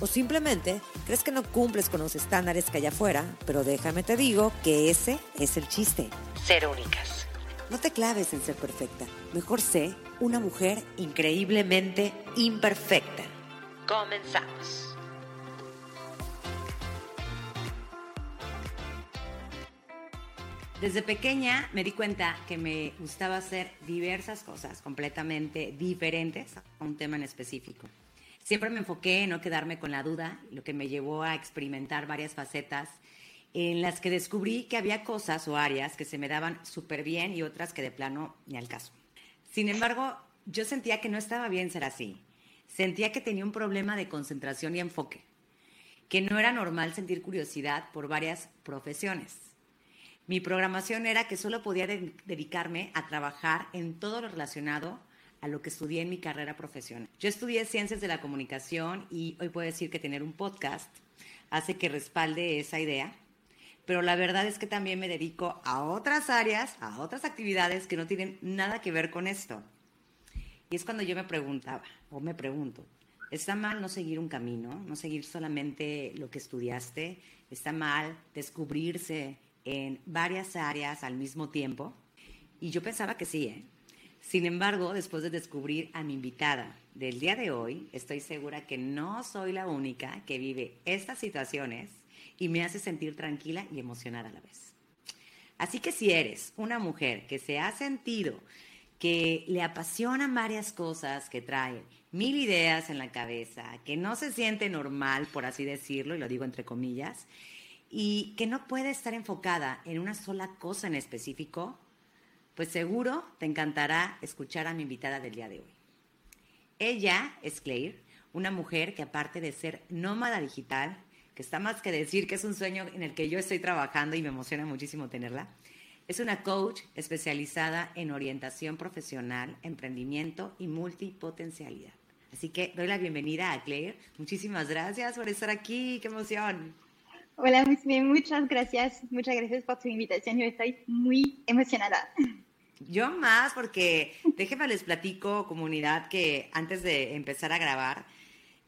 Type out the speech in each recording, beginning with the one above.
O simplemente crees que no cumples con los estándares que hay afuera, pero déjame te digo que ese es el chiste. Ser únicas. No te claves en ser perfecta. Mejor sé una mujer increíblemente imperfecta. Comenzamos. Desde pequeña me di cuenta que me gustaba hacer diversas cosas completamente diferentes a un tema en específico. Siempre me enfoqué en no quedarme con la duda, lo que me llevó a experimentar varias facetas en las que descubrí que había cosas o áreas que se me daban súper bien y otras que de plano ni al caso. Sin embargo, yo sentía que no estaba bien ser así. Sentía que tenía un problema de concentración y enfoque, que no era normal sentir curiosidad por varias profesiones mi programación era que solo podía dedicarme a trabajar en todo lo relacionado a lo que estudié en mi carrera profesional. Yo estudié ciencias de la comunicación y hoy puedo decir que tener un podcast hace que respalde esa idea, pero la verdad es que también me dedico a otras áreas, a otras actividades que no tienen nada que ver con esto. Y es cuando yo me preguntaba, o me pregunto, ¿está mal no seguir un camino, no seguir solamente lo que estudiaste? ¿Está mal descubrirse en varias áreas al mismo tiempo? Y yo pensaba que sí, ¿eh? Sin embargo, después de descubrir a mi invitada del día de hoy, estoy segura que no soy la única que vive estas situaciones y me hace sentir tranquila y emocionada a la vez. Así que si eres una mujer que se ha sentido que le apasionan varias cosas, que trae mil ideas en la cabeza, que no se siente normal, por así decirlo, y lo digo entre comillas, y que no puede estar enfocada en una sola cosa en específico, pues seguro te encantará escuchar a mi invitada del día de hoy. Ella es Claire, una mujer que aparte de ser nómada digital, que está más que decir que es un sueño en el que yo estoy trabajando y me emociona muchísimo tenerla, es una coach especializada en orientación profesional, emprendimiento y multipotencialidad. Así que doy la bienvenida a Claire. Muchísimas gracias por estar aquí. ¡Qué emoción! Hola, muchas gracias. Muchas gracias por tu invitación. Yo estoy muy emocionada. Yo más, porque déjenme les platico, comunidad, que antes de empezar a grabar,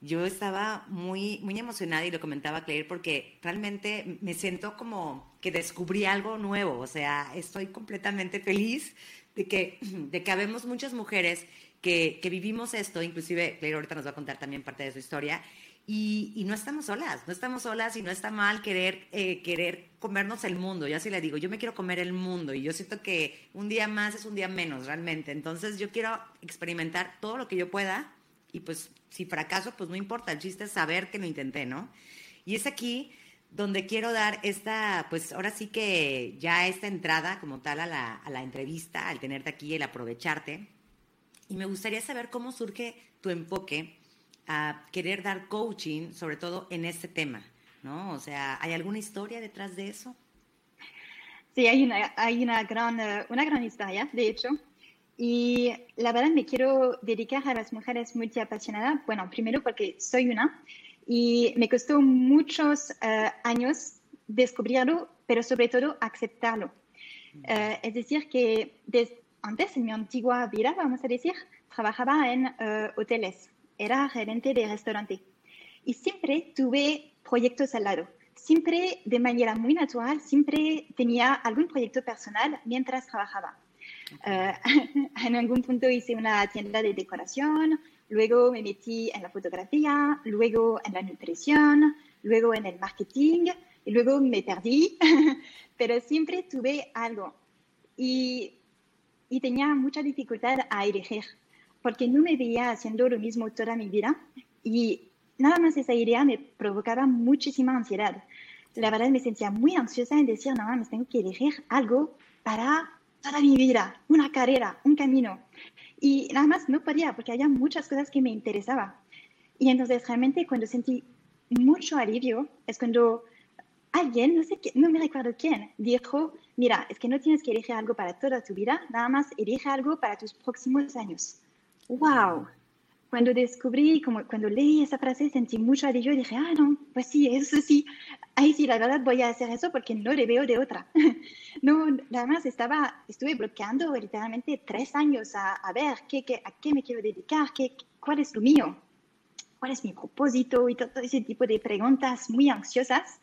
yo estaba muy, muy emocionada y lo comentaba Claire porque realmente me siento como que descubrí algo nuevo. O sea, estoy completamente feliz de que, de que habemos muchas mujeres que, que vivimos esto. Inclusive Claire ahorita nos va a contar también parte de su historia y, no estamos solas, no estamos solas y no está mal querer, eh, querer comernos el mundo. Ya así le digo, yo me quiero comer el mundo y yo siento que un día más es un día menos realmente. Entonces yo quiero experimentar todo lo que yo pueda y pues si fracaso, pues no importa, el chiste es saber que lo intenté, ¿no? Y es aquí donde quiero dar esta, pues ahora sí que ya esta entrada como tal a la, a la entrevista, al tenerte aquí, el aprovecharte. Y me gustaría saber cómo surge tu enfoque a querer dar coaching, sobre todo en este tema, ¿no? O sea, ¿hay alguna historia detrás de eso? Sí, hay una, hay una, gran, eh, una gran historia, de hecho. Y la verdad me quiero dedicar a las mujeres multiapasionadas. Bueno, primero porque soy una y me costó muchos uh, años descubrirlo, pero sobre todo aceptarlo. Uh, es decir, que antes, en mi antigua vida, vamos a decir, trabajaba en uh, hoteles era gerente de restaurante. Y siempre tuve proyectos al lado. Siempre de manera muy natural, siempre tenía algún proyecto personal mientras trabajaba. Eh, en algún punto hice una tienda de decoración, luego me metí en la fotografía, luego en la nutrición, luego en el marketing, y luego me perdí, pero siempre tuve algo. Y, y tenía mucha dificultad a elegir porque no me veía haciendo lo mismo toda mi vida y nada más esa idea me provocaba muchísima ansiedad. La verdad me sentía muy ansiosa en decir, nada más tengo que elegir algo para toda mi vida, una carrera, un camino. Y nada más no podía porque había muchas cosas que me interesaban. Y entonces realmente cuando sentí mucho alivio es cuando alguien, no sé qué, no me recuerdo quién, dijo, mira, es que no tienes que elegir algo para toda tu vida, nada más elige algo para tus próximos años. ¡Wow! Cuando descubrí, como cuando leí esa frase, sentí mucho alivio y dije, ah, no, pues sí, eso sí, ahí sí, la verdad voy a hacer eso porque no le veo de otra. no, nada más estaba, estuve bloqueando literalmente tres años a, ver qué, qué, a qué me quiero dedicar, qué, cuál es lo mío, cuál es mi propósito y todo ese tipo de preguntas muy ansiosas.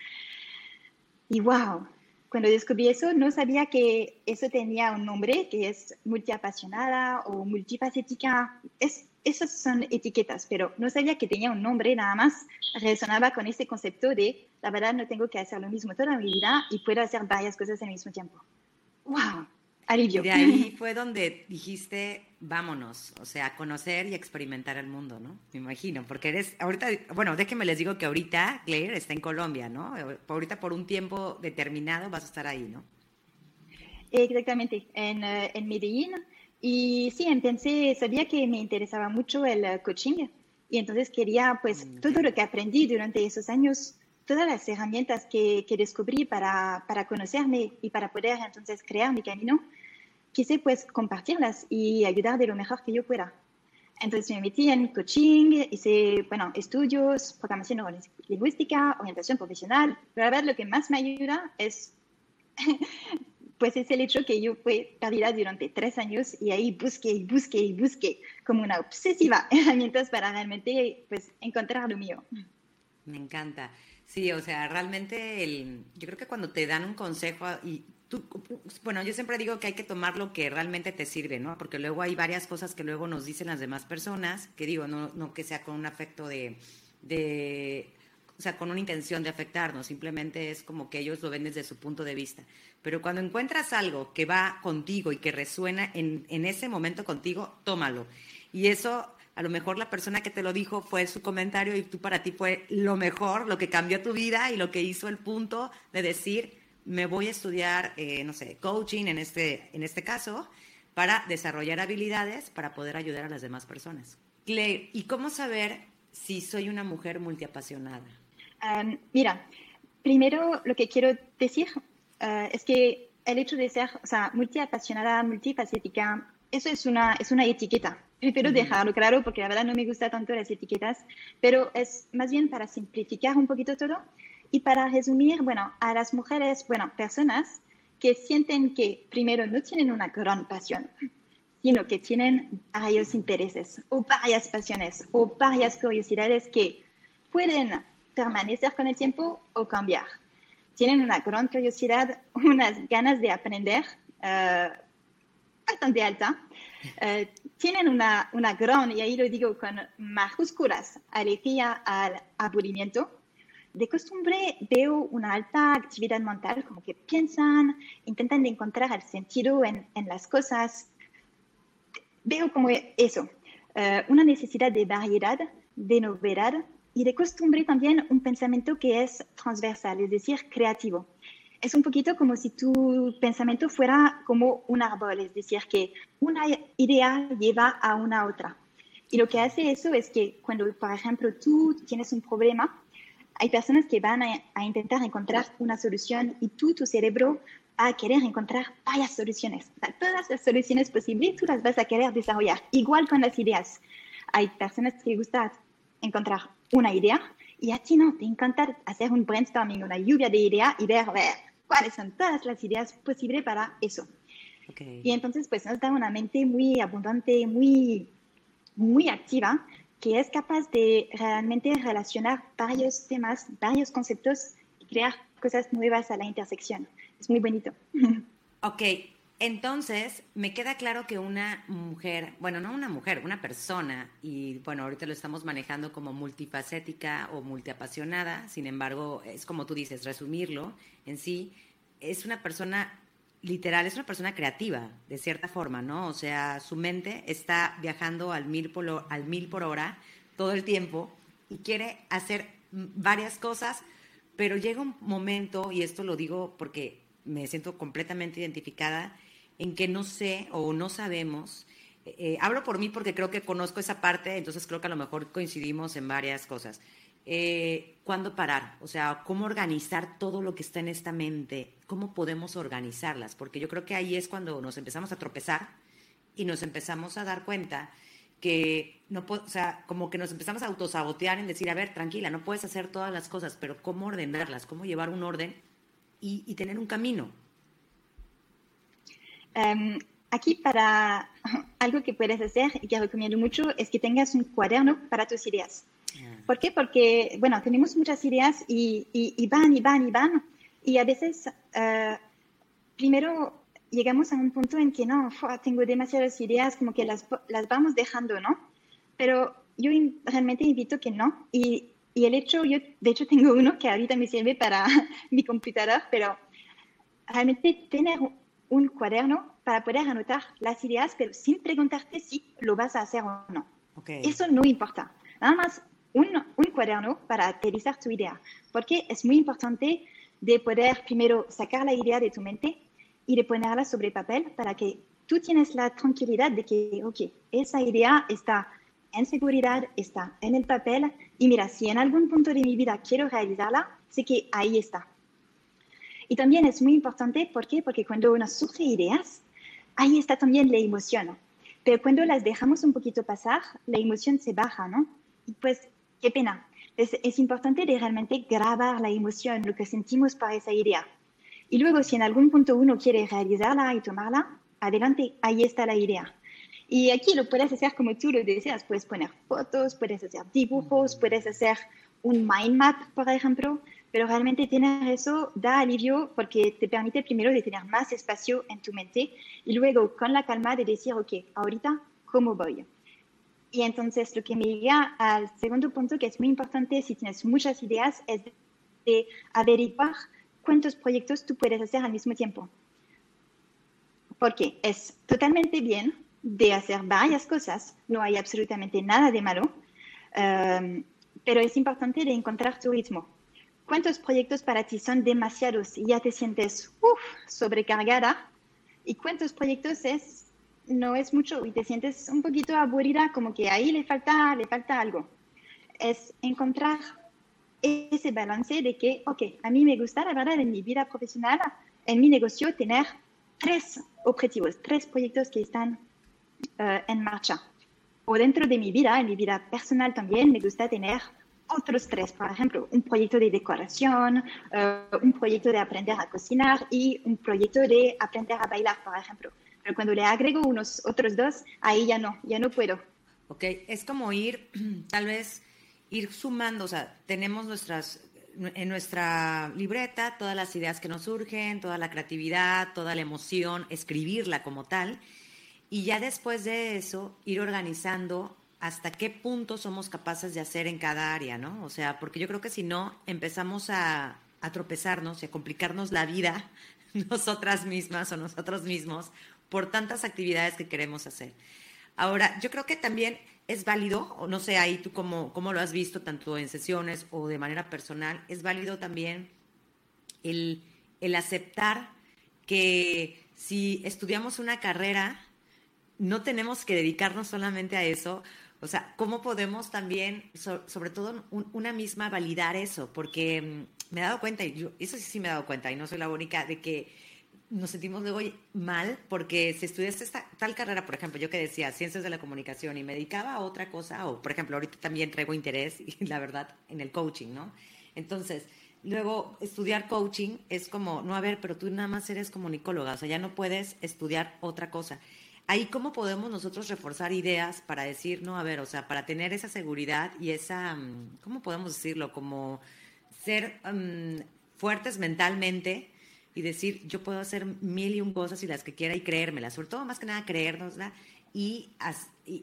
Y wow, cuando descubrí eso, no sabía que eso tenía un nombre, que es multiapasionada o multifacética. Es, esas son etiquetas, pero no sabía que tenía un nombre, nada más resonaba con ese concepto de, la verdad, no tengo que hacer lo mismo toda mi vida y puedo hacer varias cosas al mismo tiempo. ¡Wow! Alivio. De ahí fue donde dijiste, vámonos, o sea, conocer y experimentar el mundo, ¿no? Me imagino, porque eres, ahorita, bueno, déjenme les digo que ahorita Claire está en Colombia, ¿no? Ahorita por un tiempo determinado vas a estar ahí, ¿no? Exactamente, en, eh, en Medellín. Y sí, empecé, sabía que me interesaba mucho el eh, coaching y entonces quería, pues, mm, todo lo que aprendí durante esos años, todas las herramientas que, que descubrí para, para conocerme y para poder entonces crear mi camino, quise pues compartirlas y ayudar de lo mejor que yo pueda. Entonces me metí en coaching, hice, bueno, estudios, programación lingüística, orientación profesional. Pero la verdad lo que más me ayuda es, pues es el hecho que yo fui perdida durante tres años y ahí busqué y busqué y busqué como una obsesiva herramientas para realmente, pues, encontrar lo mío. Me encanta. Sí, o sea, realmente el, yo creo que cuando te dan un consejo y bueno, yo siempre digo que hay que tomar lo que realmente te sirve, ¿no? Porque luego hay varias cosas que luego nos dicen las demás personas, que digo, no, no que sea con un afecto de, o sea, con una intención de afectarnos, simplemente es como que ellos lo ven desde su punto de vista. Pero cuando encuentras algo que va contigo y que resuena en, en ese momento contigo, tómalo. Y eso a lo mejor la persona que te lo dijo fue su comentario y tú para ti fue lo mejor, lo que cambió tu vida y lo que hizo el punto de decir, me voy a estudiar, eh, no sé, coaching en este, en este caso, para desarrollar habilidades para poder ayudar a las demás personas. Claire, ¿y cómo saber si soy una mujer multiapasionada? mira, primero lo que quiero decir uh, es que el hecho de ser o sea, multiapasionada, multifacética, eso es una, es una etiqueta. Prefiero dejarlo claro porque la verdad no me gusta tanto las etiquetas, pero es más bien para simplificar un poquito todo y para resumir, bueno, a las mujeres, bueno, personas que sienten que primero no tienen una gran pasión, sino que tienen varios intereses o varias pasiones o varias curiosidades que pueden permanecer con el tiempo o cambiar. Tienen una gran curiosidad, unas ganas de aprender uh, bastante alta. Uh, tienen una, una gran, y ahí lo digo con majúsculas, alegría al aburrimiento de costumbre veo una alta actividad mental, como que piensan, intentan encontrar el sentido en, las cosas. Veo como eso, eh, una necesidad de variedad, de novedad y de costumbre también un pensamiento que es transversal, es decir, creativo. Es un poquito como si tu pensamiento fuera como un árbol, es decir, que una idea lleva a una otra. Y lo que hace eso es que cuando, por ejemplo, tú tienes un problema, hay personas que van a, intentar encontrar una solución y tú, tu cerebro, va a querer encontrar varias soluciones. todas las soluciones posibles tú las vas a querer desarrollar. Igual con las ideas. Hay personas que les gusta encontrar una idea y a ti no, te encanta hacer un brainstorming, una lluvia de ideas y ver, ver cuáles son todas las ideas posibles para eso. Y entonces, pues nos da una mente muy abundante, muy, muy activa que es capaz de realmente relacionar varios temas, varios conceptos y crear cosas nuevas a la intersección. Es muy bonito. Ok, entonces me queda claro que una mujer, bueno, no una mujer, una persona, y bueno, ahorita lo estamos manejando como multifacética o multiapasionada, sin embargo, es como tú dices, resumirlo en sí, es una persona literal, es una persona creativa, de cierta forma, ¿no? O sea, su mente está viajando al mil por, al mil por hora todo el tiempo y quiere hacer varias cosas, pero llega un momento, y esto lo digo porque me siento completamente identificada, en que no sé o no sabemos. Eh, hablo por mí porque creo que conozco esa parte, entonces creo que a lo mejor coincidimos en varias cosas. Eh, cuándo parar, o sea, cómo organizar todo lo que está en esta mente, cómo podemos organizarlas, porque yo creo que ahí es cuando nos empezamos a tropezar y nos empezamos a dar cuenta que no o sea, como que nos empezamos a autosabotear en decir, a ver, tranquila, no puedes hacer todas las cosas, pero cómo ordenarlas, cómo llevar un orden y, tener un camino. Em, aquí para algo que puedes hacer y que recomiendo mucho es que tengas un cuaderno para tus ideas. ¿Por qué? Porque, bueno, tenemos muchas ideas y, y, van y van y van. Y a veces, uh, primero llegamos a un punto en que no, tengo demasiadas ideas, como que las, las vamos dejando, ¿no? Pero yo realmente invito que no. Y, y, el hecho, yo de hecho tengo uno que ahorita me sirve para mi computadora, pero realmente tener un cuaderno para poder anotar las ideas, pero sin preguntarte si lo vas a hacer o no. Eso no importa. Nada más un, un cuaderno para aterrizar tu idea, porque es muy importante de poder primero sacar la idea de tu mente y de ponerla sobre papel para que tú tienes la tranquilidad de que, ok, esa idea está en seguridad, está en el papel y mira, si en algún punto de mi vida quiero realizarla, sé que ahí está. Y también es muy importante, ¿por qué? Porque cuando nos surge ideas, ahí está también la emoción. Pero cuando las dejamos un poquito pasar, la emoción se baja, ¿no? Y pues, qué pena. Es, es importante de realmente grabar la emoción, lo que sentimos para esa idea. Y luego, si en algún punto uno quiere realizarla y tomarla, adelante, ahí está la idea. Y aquí lo puedes hacer como tú lo deseas. Puedes poner fotos, puedes hacer dibujos, puedes hacer un mind map, por ejemplo. Pero realmente tener eso da alivio porque te permite primero de tener más espacio en tu mente y luego con la calma de decir, ok, ahorita, ¿cómo voy? Y entonces lo que me llega al segundo punto que es muy importante si tienes muchas ideas es de averiguar cuántos proyectos tú puedes hacer al mismo tiempo. Porque es totalmente bien de hacer varias cosas, no hay absolutamente nada de malo, um, pero es importante de encontrar tu ritmo. ¿Cuántos proyectos para ti son demasiados y ya te sientes uf, sobrecargada? ¿Y cuántos proyectos es, no es mucho y te sientes un poquito aburrida, como que ahí le falta, le falta algo? Es encontrar ese balance de que, ok, a mí me gusta, la verdad, en mi vida profesional, en mi negocio, tener tres objetivos, tres proyectos que están uh, en marcha. O dentro de mi vida, en mi vida personal también, me gusta tener otros tres, por ejemplo, un proyecto de decoración, uh, un proyecto de aprender a cocinar y un proyecto de aprender a bailar, por ejemplo. Pero cuando le agrego unos otros dos, ahí ya no, ya no puedo. Ok, es como ir tal vez ir sumando, o sea, tenemos nuestras, en nuestra libreta todas las ideas que nos surgen, toda la creatividad, toda la emoción, escribirla como tal, y ya después de eso ir organizando hasta qué punto somos capaces de hacer en cada área, ¿no? O sea, porque yo creo que si no, empezamos a, a tropezarnos y a complicarnos la vida nosotras mismas o nosotros mismos por tantas actividades que queremos hacer. Ahora, yo creo que también es válido, o no sé ahí tú cómo, cómo lo has visto, tanto en sesiones o de manera personal, es válido también el, el aceptar que si estudiamos una carrera, no tenemos que dedicarnos solamente a eso. O sea, ¿cómo podemos también, sobre todo una misma, validar eso? Porque mm, me he dado cuenta, y yo, eso sí, sí me he dado cuenta, y no soy la única, de que nos sentimos luego mal porque si estudiaste esta, tal carrera, por ejemplo, yo que decía ciencias de la comunicación y me dedicaba a otra cosa, o por ejemplo, ahorita también traigo interés, y la verdad, en el coaching, ¿no? Entonces, luego estudiar coaching es como, no, a ver, pero tú nada más eres comunicóloga, o sea, ya no puedes estudiar otra cosa. Ahí, ¿cómo podemos nosotros reforzar ideas para decir, no, a ver, o sea, para tener esa seguridad y esa, mm, ¿cómo podemos decirlo? Como ser mm, fuertes mentalmente y decir, yo puedo hacer mil y un cosas y las que quiera y creérmelas, sobre todo más que nada creérnosla. Y,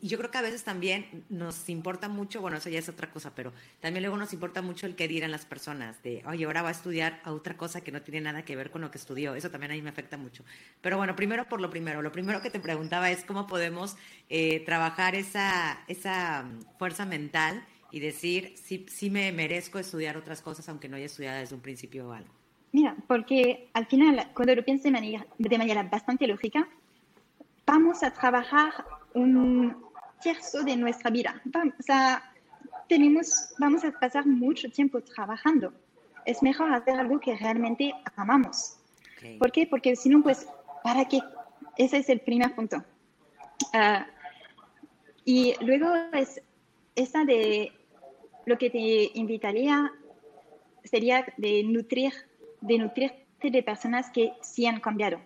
yo creo que a veces también nos importa mucho, bueno, eso ya es otra cosa, pero también luego nos importa mucho el que dirán las personas, de, oye, ahora va a estudiar a otra cosa que no tiene nada que ver con lo que estudió. Eso también a mí me afecta mucho. Pero bueno, primero por lo primero, lo primero que te preguntaba es cómo podemos eh, trabajar esa, esa mm, fuerza mental y decir, sí, sí me merezco estudiar otras cosas, aunque no haya estudiado desde un principio algo. Mira, porque al final, cuando lo pienso de manera, de manera bastante lógica, vamos a trabajar un tercio de nuestra vida. O sea, tenemos, vamos a pasar mucho tiempo trabajando. Es mejor hacer algo que realmente amamos. ¿Por qué? Porque si no, pues, ¿para qué? Ese es el primer punto. Ah, y luego es esa de lo que te invitaría sería de nutrir, de nutrirte de personas que sí han cambiado.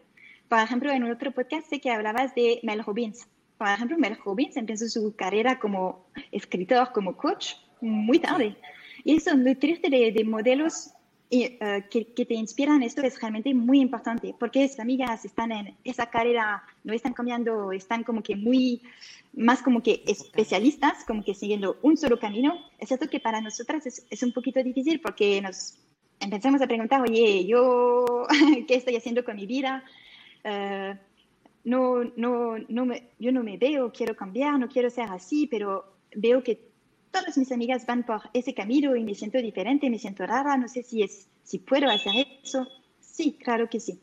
Por ejemplo, en otro podcast sé que hablabas de Mel Robbins. Por ejemplo, Mel Robbins empezó su carrera como escritor, como coach, muy tarde. Y eso, nutrirte de, de modelos y, uh, que, que, te inspiran, esto es realmente muy importante, porque esas amigas están en esa carrera, no están cambiando, están como que muy, más como que especialistas, como que siguiendo un solo camino. Es cierto que para nosotras es, es un poquito difícil porque nos empezamos a preguntar, oye, yo, ¿qué estoy haciendo con mi vida? Uh, no, no, no me, yo no me veo, quiero cambiar, no quiero ser así, pero veo que todas mis amigas van por ese camino y me siento diferente, me siento rara, no sé si, es, si puedo hacer eso. Sí, claro que sí.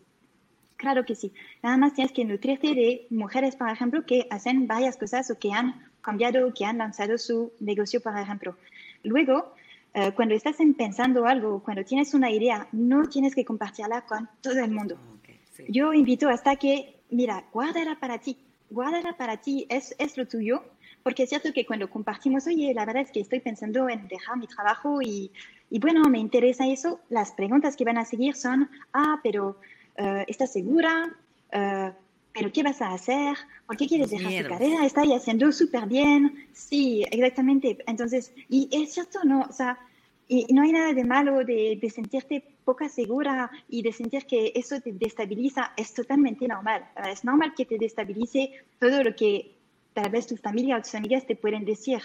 Claro que sí. Nada más tienes que nutrirte de mujeres, por ejemplo, que hacen varias cosas o que han cambiado, que han lanzado su negocio, por ejemplo. Luego, uh, cuando estás pensando algo, cuando tienes una idea, no tienes que compartirla con todo el mundo. Okay, sí. Yo invito hasta que, mira, guárdala para ti, guárdala para ti, es, es lo tuyo, porque es cierto que cuando compartimos, oye, la verdad es que estoy pensando en dejar mi trabajo y, y bueno, me interesa eso, las preguntas que van a seguir son, ah, pero uh, ¿estás segura? Uh, ¿Pero qué vas a hacer? ¿Por qué quieres dejar tu carrera? ¿Estás haciendo súper bien? Sí, exactamente. Entonces, y es cierto, ¿no? O sea, y no hay nada de malo de, de, sentirte poca segura y de sentir que eso te destabiliza. Es totalmente normal. Es normal que te destabilice todo lo que tal vez tu familia o tus amigas te pueden decir.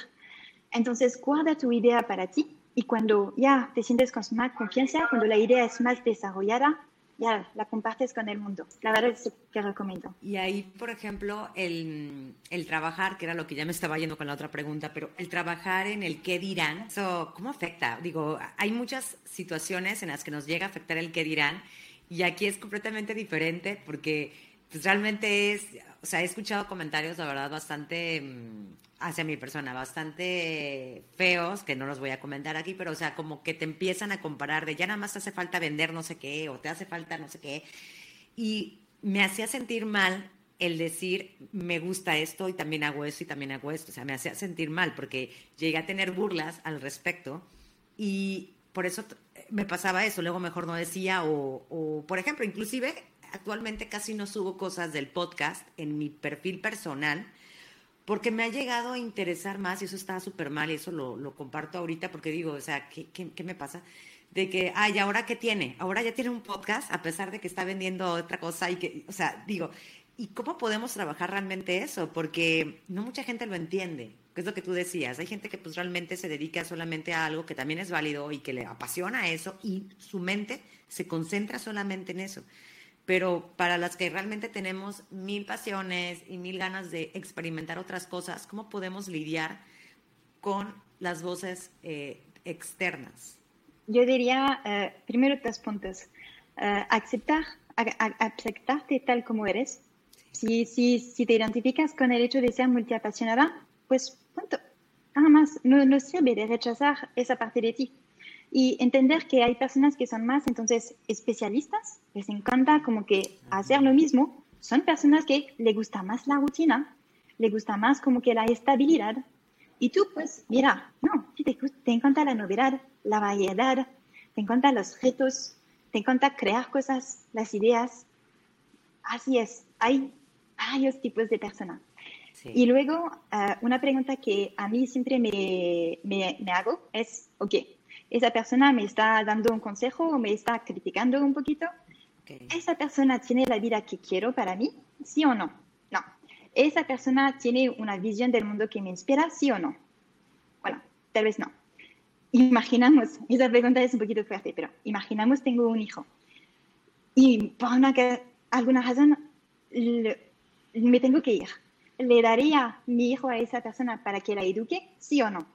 Entonces, guarda tu idea para ti y cuando ya te sientes con más confianza, cuando la idea es más desarrollada, ya la compartes con el mundo. La verdad es que recomiendo. Y ahí, por ejemplo, el, el, trabajar, que era lo que ya me estaba yendo con la otra pregunta, pero el trabajar en el qué dirán, eso, ¿cómo afecta? Digo, hay muchas situaciones en las que nos llega a afectar el qué dirán y aquí es completamente diferente porque pues, realmente es, o sea, he escuchado comentarios, la verdad, bastante mm, hacia mi persona, bastante feos, que no los voy a comentar aquí, pero o sea, como que te empiezan a comparar de ya nada más te hace falta vender no sé qué, o te hace falta no sé qué. Y me hacía sentir mal el decir, me gusta esto y también hago esto y también hago esto. O sea, me hacía sentir mal porque llegué a tener burlas al respecto y por eso me pasaba eso. Luego mejor no decía o, o por ejemplo, inclusive actualmente casi no subo cosas del podcast en mi perfil personal porque me ha llegado a interesar más y eso está súper mal y eso lo, comparto ahorita porque digo, o sea, ¿qué, ¿qué, qué, me pasa? De que, ay, ¿ahora qué tiene? Ahora ya tiene un podcast a pesar de que está vendiendo otra cosa y que, o sea, digo, ¿y cómo podemos trabajar realmente eso? Porque no mucha gente lo entiende, que es lo que tú decías. Hay gente que pues realmente se dedica solamente a algo que también es válido y que le apasiona eso y su mente se concentra solamente en eso pero para las que realmente tenemos mil pasiones y mil ganas de experimentar otras cosas, ¿cómo podemos lidiar con las voces eh, externas? Yo diría, eh, primero tres puntos. Uh, aceptar, a, a, aceptarte tal como eres. Si, si, si te identificas con el hecho de ser multiapasionada, pues punto. Nada más, no, no sirve de rechazar esa parte de ti y entender que hay personas que son más entonces especialistas, les encanta como que hacer lo mismo, son personas que le gusta más la rutina, le gusta más como que la estabilidad. Y tú pues, mira, no, te, te encanta la novedad, la variedad, te encantan los retos, te encanta crear cosas, las ideas. Así es, hay varios tipos de personas. Sí. Y luego, uh, una pregunta que a mí siempre me, me, me hago es, ok, esa persona me está dando un consejo o me está criticando un poquito. Okay. ¿Esa persona tiene la vida que quiero para mí? ¿Sí o no? No. ¿Esa persona tiene una visión del mundo que me inspira? ¿Sí o no? Bueno, tal vez no. Imaginamos, esa pregunta es un poquito fuerte, pero imaginamos tengo un hijo y por una, alguna razón le, me tengo que ir. ¿Le daría mi hijo a esa persona para que la eduque? ¿Sí o no?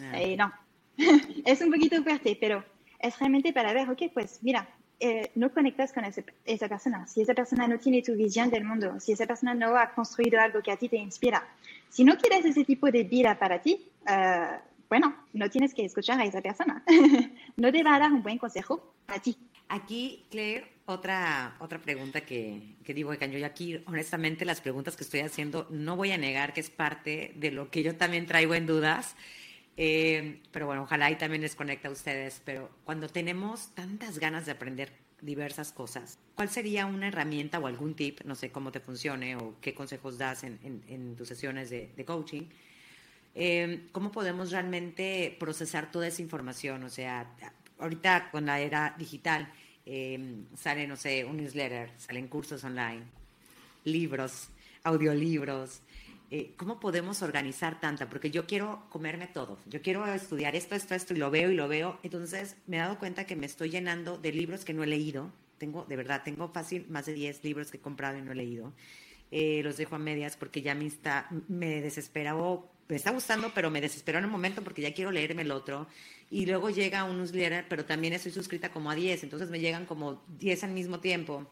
Ah. Eh, no es un poquito fuerte, pero es realmente para ver, ok, pues mira, eh, no conectas con esa persona. Si esa persona no tiene tu visión del mundo, si esa persona no ha construido algo que a ti te inspira, si no quieres ese tipo de vida para ti, uh, bueno, no tienes que escuchar a esa persona. no te va a dar un buen consejo a ti. Aquí, Claire, otra, otra pregunta que, que digo, que yo aquí, honestamente, las preguntas que estoy haciendo, no voy a negar que es parte de lo que yo también traigo en dudas. Eh, pero bueno, ojalá y también les conecta a ustedes. Pero cuando tenemos tantas ganas de aprender diversas cosas, ¿cuál sería una herramienta o algún tip, no sé cómo te funcione o qué consejos das en, en, tus sesiones de, de coaching? Eh, ¿Cómo podemos realmente procesar toda esa información? O sea, ahorita con la era digital eh, sale, no sé, un newsletter, salen cursos online, libros, audiolibros. Eh, ¿Cómo podemos organizar tanta? Porque yo quiero comerme todo. Yo quiero estudiar esto, esto, esto, y lo veo y lo veo. Entonces me he dado cuenta que me estoy llenando de libros que no he leído. Tengo, de verdad, tengo fácil más de 10 libros que he comprado y no he leído. Eh, los dejo a medias porque ya me, está, me desespera o me está gustando, pero me desespero en un momento porque ya quiero leerme el otro y luego llega un newsletter, pero también estoy suscrita como a 10, entonces me llegan como 10 al mismo tiempo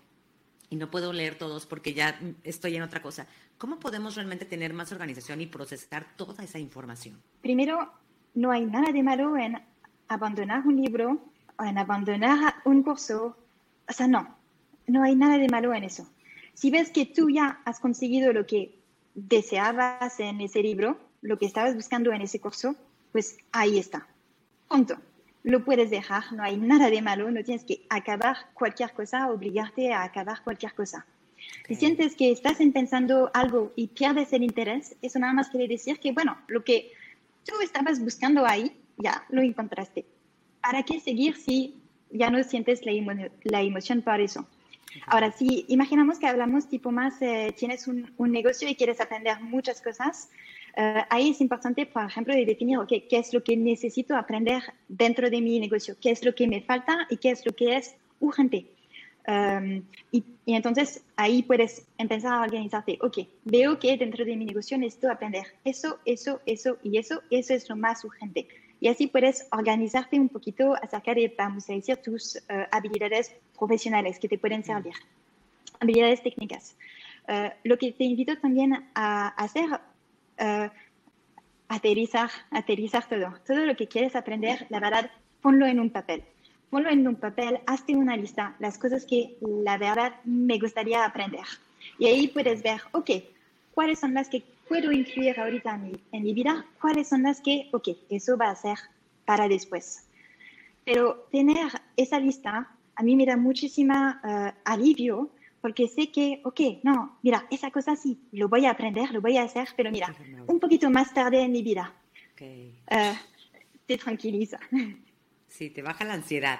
y no puedo leer todos porque ya estoy en otra cosa. ¿Cómo podemos realmente tener más organización y procesar toda esa información? Primero, no hay nada de malo en abandonar un libro o en abandonar un curso. O sea, no, no hay nada de malo en eso. Si ves que tú ya has conseguido lo que deseabas en ese libro, lo que estabas buscando en ese curso, pues ahí está punto. Lo puedes dejar, no hay nada de malo, no tienes que acabar cualquier cosa, obligarte a acabar cualquier cosa. Si sientes que estás pensando algo y pierdes el interés, eso nada más quiere decir que, bueno, lo que tú estabas buscando ahí, ya lo encontraste. ¿Para qué seguir si ya no sientes la, la emoción por eso? Ahora, si imaginamos que hablamos tipo más, eh, tienes un, un, negocio y quieres aprender muchas cosas, Uh, ahí es importante, por ejemplo, de definir okay, qué es lo que necesito aprender dentro de mi negocio, qué es lo que me falta y qué es lo que es urgente. Um, y, y, entonces ahí puedes empezar a organizarte. Ok, veo que dentro de mi negocio necesito aprender eso, eso, eso y eso. Eso es lo más urgente. Y así puedes organizarte un poquito acerca de, vamos a decir, tus uh, habilidades profesionales que te pueden servir, habilidades técnicas. Uh, lo que te invito también a hacer uh, aterrizar, aterrizar todo. Todo lo que quieres aprender, la verdad, ponlo en un papel. Ponlo en un papel, hazte una lista, las cosas que la verdad me gustaría aprender. Y ahí puedes ver, ok, cuáles son las que puedo incluir ahorita en mi, en mi vida, cuáles son las que, ok, eso va a ser para después. Pero tener esa lista a mí me da muchísima uh, alivio porque sé que, ok, no, mira, esa cosa sí, lo voy a aprender, lo voy a hacer, pero mira, un poquito más tarde en mi vida. Okay. Uh, te tranquiliza. Sí, te baja la ansiedad.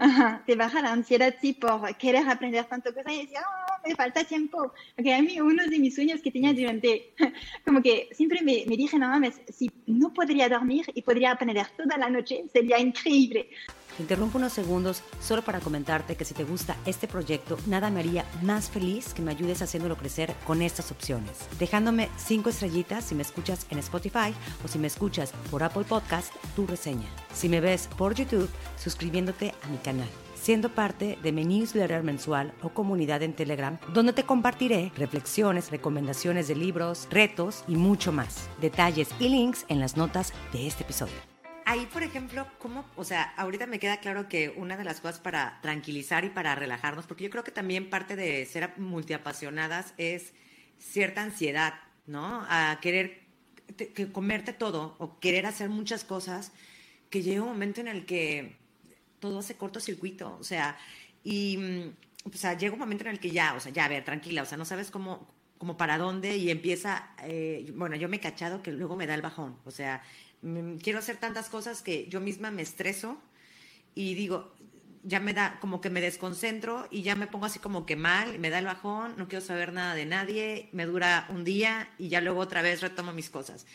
Ajá, te baja la ansiedad, sí, por querer aprender tanto cosas y decir, oh, me falta tiempo. Porque a mí uno de mis sueños que tenía durante, como que siempre me, me dije, no mames, si no podría dormir y podría aprender toda la noche, sería increíble. Te interrumpo unos segundos solo para comentarte que si te gusta este proyecto, nada me haría más feliz que me ayudes haciéndolo crecer con estas opciones. Dejándome cinco estrellitas si me escuchas en Spotify o si me escuchas por Apple Podcast, tu reseña. Si me ves por YouTube, suscribiéndote a mi canal siendo parte de mi newsletter mensual o comunidad en Telegram, donde te compartiré reflexiones, recomendaciones de libros, retos y mucho más. Detalles y links en las notas de este episodio ahí, por ejemplo, ¿cómo? O sea, ahorita me queda claro que una de las cosas para tranquilizar y para relajarnos, porque yo creo que también parte de ser multiapasionadas es cierta ansiedad, ¿no? A querer que comerte todo o querer hacer muchas cosas, que llega un momento en el que todo hace cortocircuito, o sea, y mm, o sea, llega un momento en el que ya, o sea, ya, a ver, tranquila, o sea, no sabes cómo, cómo para dónde y empieza, eh, bueno, yo me he cachado que luego me da el bajón, o sea, Mm, quiero hacer tantas cosas que yo misma me estreso y digo, ya me da como que me desconcentro y ya me pongo así como que mal, me da el bajón, no quiero saber nada de nadie, me dura un día y ya luego otra vez retomo mis cosas.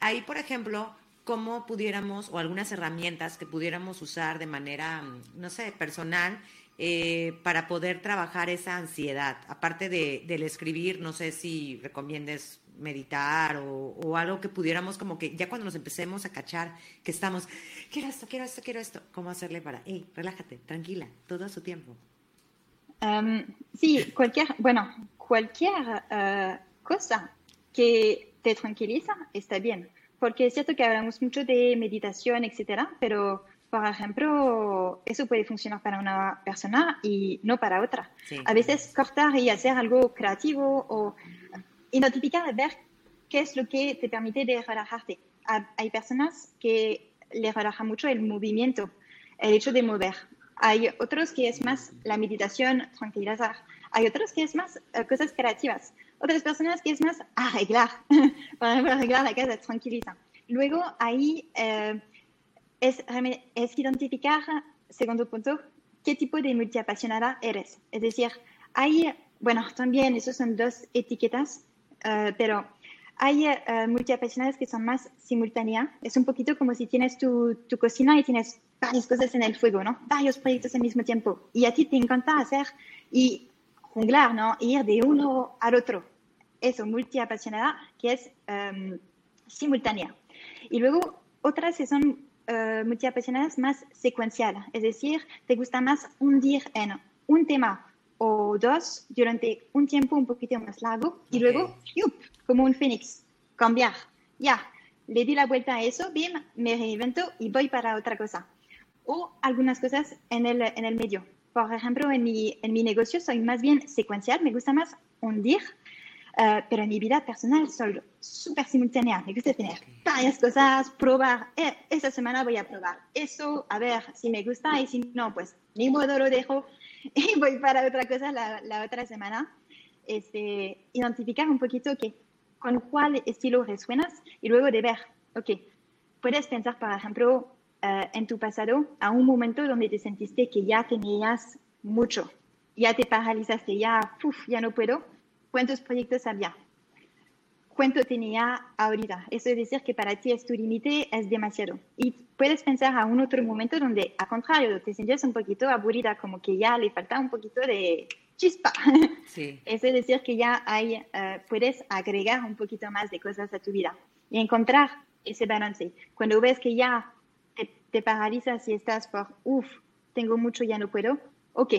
Ahí, por ejemplo, cómo pudiéramos, o algunas herramientas que pudiéramos usar de manera, mm, no sé, personal, eh, para poder trabajar esa ansiedad. Aparte de, del escribir, no sé si recomiendes meditar o, algo que pudiéramos como que ya cuando nos empecemos a cachar que estamos, quiero esto, quiero esto, quiero esto, ¿cómo hacerle para, hey, relájate, tranquila, todo a su tiempo? Sí, cualquier, bueno, cualquier uh, cosa que te tranquiliza está bien. Porque es cierto que hablamos mucho de meditación, etcétera, pero por ejemplo, eso puede funcionar para una persona y no para otra. A veces cortar y hacer algo creativo o identificar, ver qué es lo que te permite de relajarte. Hay personas que les relaja mucho el movimiento, el hecho de mover. Hay otros que es más la meditación, tranquilizar. Hay otros que es más eh, cosas creativas. Otras personas que es más arreglar. Por ejemplo, arreglar la casa, tranquiliza. Luego ahí eh, es, es identificar, segundo punto, qué tipo de multiapasionada eres. Es decir, hay, bueno, también esos son dos etiquetas, uh, pero hay uh, multiapasionadas que son más simultáneas. Es un poquito como si tienes tu, tu, cocina y tienes varias cosas en el fuego, ¿no? Varios proyectos al mismo tiempo. Y a ti te encanta hacer y junglar, ¿no? Ir de uno al otro. Eso, multiapasionada, que es um, simultánea. Y luego otras que son uh, multiapasionadas más secuencial, es decir, te gusta más hundir en un tema o dos durante un tiempo un poquito más largo y luego, ¡yup! como un fénix, cambiar. Ya, le di la vuelta a eso, bim, me reinvento y voy para otra cosa. O algunas cosas en el, en el medio. Por ejemplo, en mi, en mi negocio soy más bien secuencial, me gusta más hundir Uh, pero en mi vida personal soy súper simultánea. Me gusta tener varias cosas, probar. Eh, esta semana voy a probar eso, a ver si me gusta y si no, pues ni modo lo dejo y voy para otra cosa la, la otra semana. Este, identificar un poquito que, con cuál estilo resuenas y luego de ver, ok, puedes pensar, por ejemplo, uh, en tu pasado a un momento donde te sentiste que ya tenías mucho, ya te paralizaste, ya, uf, ya no puedo cuántos proyectos había, cuánto tenía ahorita. Eso es decir que para ti es tu límite, es demasiado. Y puedes pensar a un otro momento donde, a contrario, te sientes un poquito aburrida, como que ya le falta un poquito de chispa. Sí. Eso es decir que ya hay, uh, puedes agregar un poquito más de cosas a tu vida y encontrar ese balance. Cuando ves que ya te, paralizas y estás por, uff, tengo mucho, ya no puedo, ok,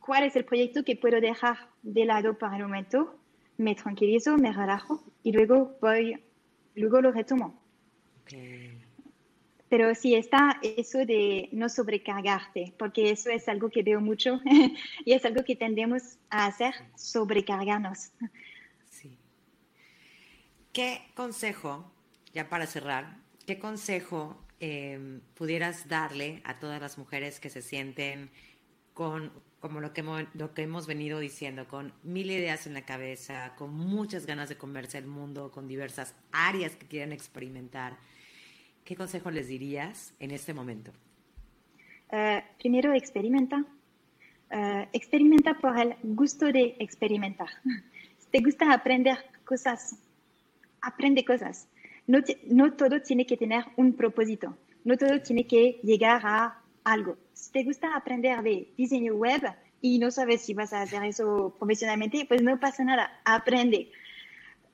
cuál es el proyecto que puedo dejar de lado para el momento, me tranquilizo, me relajo y luego voy, luego lo retomo. Pero sí está eso de no sobrecargarte, porque eso es algo que veo mucho y es algo que tendemos a hacer, sobrecargarnos. Sí. ¿Qué consejo, ya para cerrar, qué consejo eh, pudieras darle a todas las mujeres que se sienten con como lo que, hemos, venido diciendo, con mil ideas en la cabeza, con muchas ganas de comerse el mundo, con diversas áreas que quieren experimentar. ¿Qué consejo les dirías en este momento? Uh, primero, experimenta. Uh, experimenta por el gusto de experimentar. Si te gusta aprender cosas, aprende cosas. No, no todo tiene que tener un propósito. No todo tiene que llegar a algo. Si te gusta aprender de diseño web y no sabes si vas a hacer eso profesionalmente, pues no pasa nada, aprende.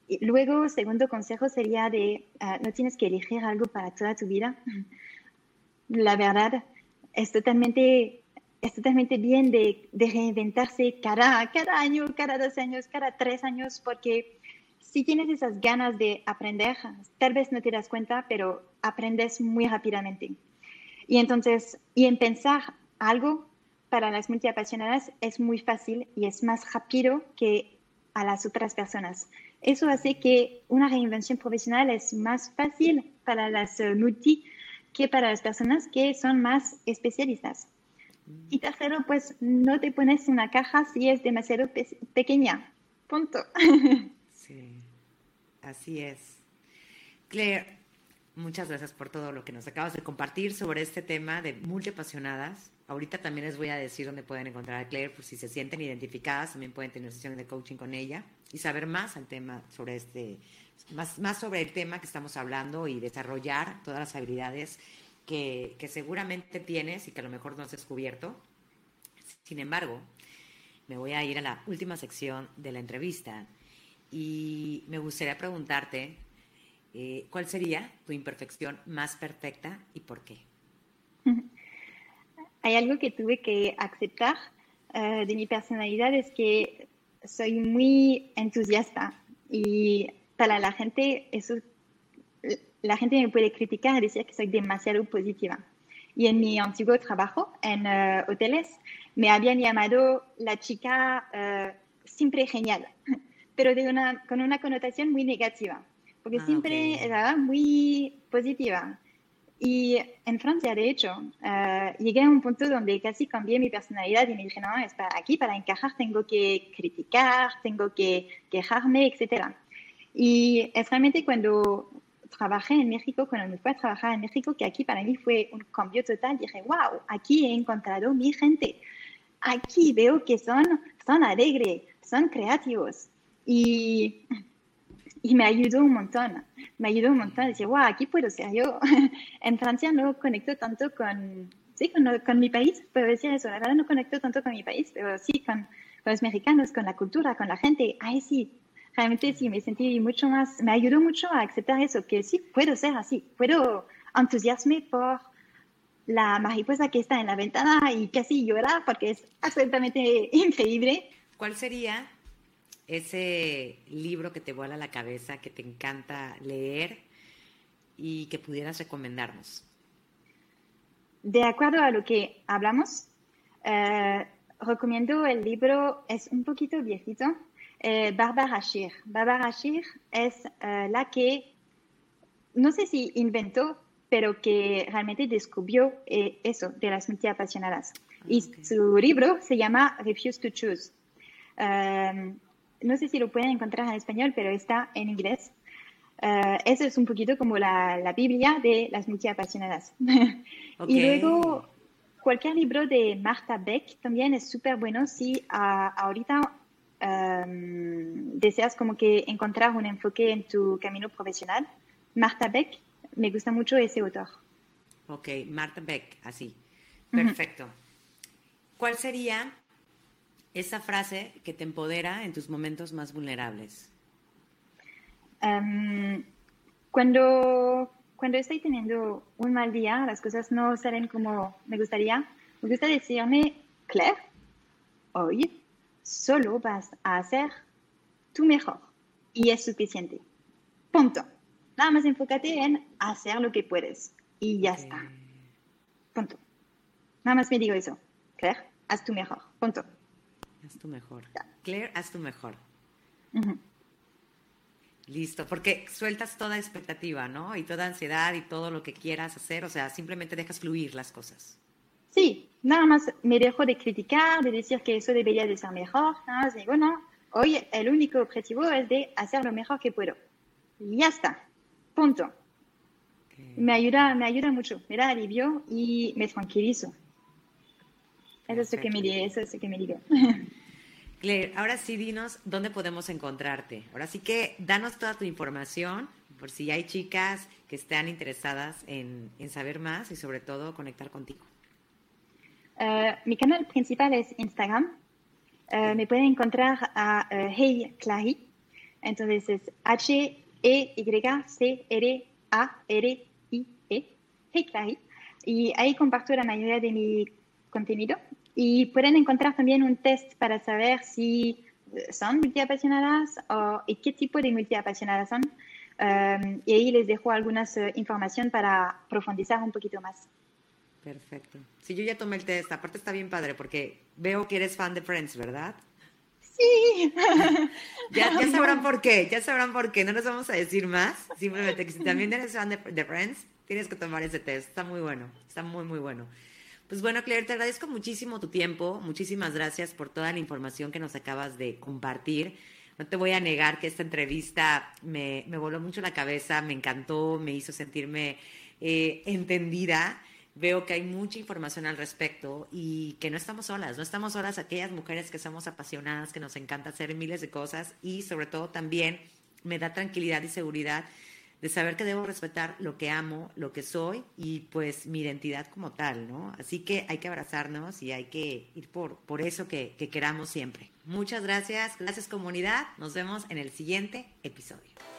Y luego, segundo consejo sería de, ah, no tienes que elegir algo para toda tu vida. La verdad, es totalmente, es totalmente bien de, de reinventarse cada, cada año, cada dos años, cada tres años, porque si tienes esas ganas de aprender, tal vez no te das cuenta, pero aprendes muy rápidamente. Y entonces, y en pensar algo para las multiapasionadas es muy fácil y es más rápido que a las otras personas. Eso hace que una reinvención profesional es más fácil para las eh, multi que para las personas que son más especialistas. Y tercero, pues no te pones una caja si es demasiado pequeña. Punto. Sí, así es. Claire, Muchas gracias por todo lo que nos acabas de compartir sobre este tema de multiapasionadas. Ahorita también les voy a decir dónde pueden encontrar a Claire, por si se sienten identificadas, también pueden tener sesiones de coaching con ella y saber más al tema sobre este, más, más sobre el tema que estamos hablando y desarrollar todas las habilidades que, que seguramente tienes y que a lo mejor no has descubierto. Sin embargo, me voy a ir a la última sección de la entrevista y me gustaría preguntarte eh, ¿cuál sería tu imperfección más perfecta y por qué? Hay algo que tuve que aceptar eh, de mi personalidad, es que soy muy entusiasta y para la gente eso la gente me puede criticar y decir que soy demasiado positiva. Y en mi antiguo trabajo en uh, hoteles me habían llamado la chica uh, siempre genial, pero de una, con una connotación muy negativa, porque ah, siempre okay. era muy positiva. Y en Francia, de hecho, uh, llegué a un punto donde casi cambié mi personalidad y me dije, no, es para aquí, para encajar, tengo que criticar, tengo que quejarme, etc. Y es realmente cuando trabajé en México, cuando me fui a trabajar en México, que aquí para mí fue un cambio total. Dije, wow, aquí he encontrado mi gente. Aquí veo que son, son alegres, son creativos. Y, y me ayudó un montón. Me ayudó un montón. Decir, wow, aquí puedo ser yo. en Francia no conecto tanto con, sí, con, con, mi país, puedo decir eso. La verdad no conecto tanto con mi país, pero sí con, con los mexicanos, con la cultura, con la gente. Ahí sí, realmente sí me sentí mucho más, me ayudó mucho a aceptar eso, que sí puedo ser así, puedo entusiasme por la mariposa que está en la ventana y casi llorar porque es absolutamente increíble. ¿Cuál sería ese libro que te vuela la cabeza, que te encanta leer y que pudieras recomendarnos? De acuerdo a lo que hablamos, eh, recomiendo el libro, es un poquito viejito, eh, Barbara Scheer. Barbara Scheer es uh, la que, no sé si inventó, pero que realmente descubrió eh, eso de las multiapasionadas. y okay. su libro se llama Refuse to Choose. Um, no sé si lo pueden encontrar en español, pero está en inglés. Uh, eso es un poquito como la, la Biblia de las multiapasionadas. Okay. y luego, cualquier libro de Marta Beck también es súper bueno si uh, ahorita um, deseas como que encontrar un enfoque en tu camino profesional, Marta Beck, me gusta mucho ese autor. Ok, Marta Beck, así. Perfecto. Uh -huh. ¿Cuál sería esa frase que te empodera en tus momentos más vulnerables? Um, cuando, cuando estoy teniendo un mal día, las cosas no salen como me gustaría, me gusta decirme, Claire, hoy solo vas a hacer tu mejor y es suficiente. Punto. Nada más enfócate en hacer lo que puedes y ya okay. está. Punto. Nada más me digo eso. Claire, haz tu mejor. Punto. Haz tu mejor. Claire, haz tu mejor. Uh -huh. Listo, porque sueltas toda expectativa, ¿no? Y toda ansiedad y todo lo que quieras hacer, o sea, simplemente dejas fluir las cosas. Sí, nada más me dejo de criticar, de decir que eso debería de ser mejor, nada más digo, no, hoy el único objetivo es de hacer lo mejor que puedo. Y ya está, punto. Okay. Me, ayuda, me ayuda mucho, me da alivio y me tranquilizo. Eso es, lo que me, eso es lo que me digo. Claire, ahora sí dinos dónde podemos encontrarte. Ahora sí que danos toda tu información por si hay chicas que estén interesadas en, en saber más y sobre todo conectar contigo. Uh, mi canal principal es Instagram. Uh, me pueden encontrar a uh, Hey Clary. Entonces es H-E-Y-C-R-A-R-I-E. Hey Clary. Y ahí comparto la mayoría de mi contenido. Y pueden encontrar también un test para saber si son multiapasionadas o y qué tipo de multiapasionadas son. Um, y ahí les dejo algunas información para profundizar un poquito más. Perfecto. Sí, yo ya tomé el test. Aparte está bien padre porque veo que eres fan de Friends, ¿verdad? Sí. ya, ya, sabrán por qué, ya sabrán por qué. No nos vamos a decir más. Simplemente que si también eres fan de, de Friends, tienes que tomar ese test. Está muy bueno, está muy, muy bueno. Pues bueno, Claire, te agradezco muchísimo tu tiempo. Muchísimas gracias por toda la información que nos acabas de compartir. No te voy a negar que esta entrevista me, me voló mucho la cabeza, me encantó, me hizo sentirme eh, entendida veo que hay mucha información al respecto y que no estamos solas, no estamos solas aquellas mujeres que somos apasionadas, que nos encanta hacer miles de cosas y sobre todo también me da tranquilidad y seguridad de saber que debo respetar lo que amo, lo que soy y pues mi identidad como tal, ¿no? Así que hay que abrazarnos y hay que ir por, por eso que, que queramos siempre. Muchas gracias, gracias comunidad, nos vemos en el siguiente episodio.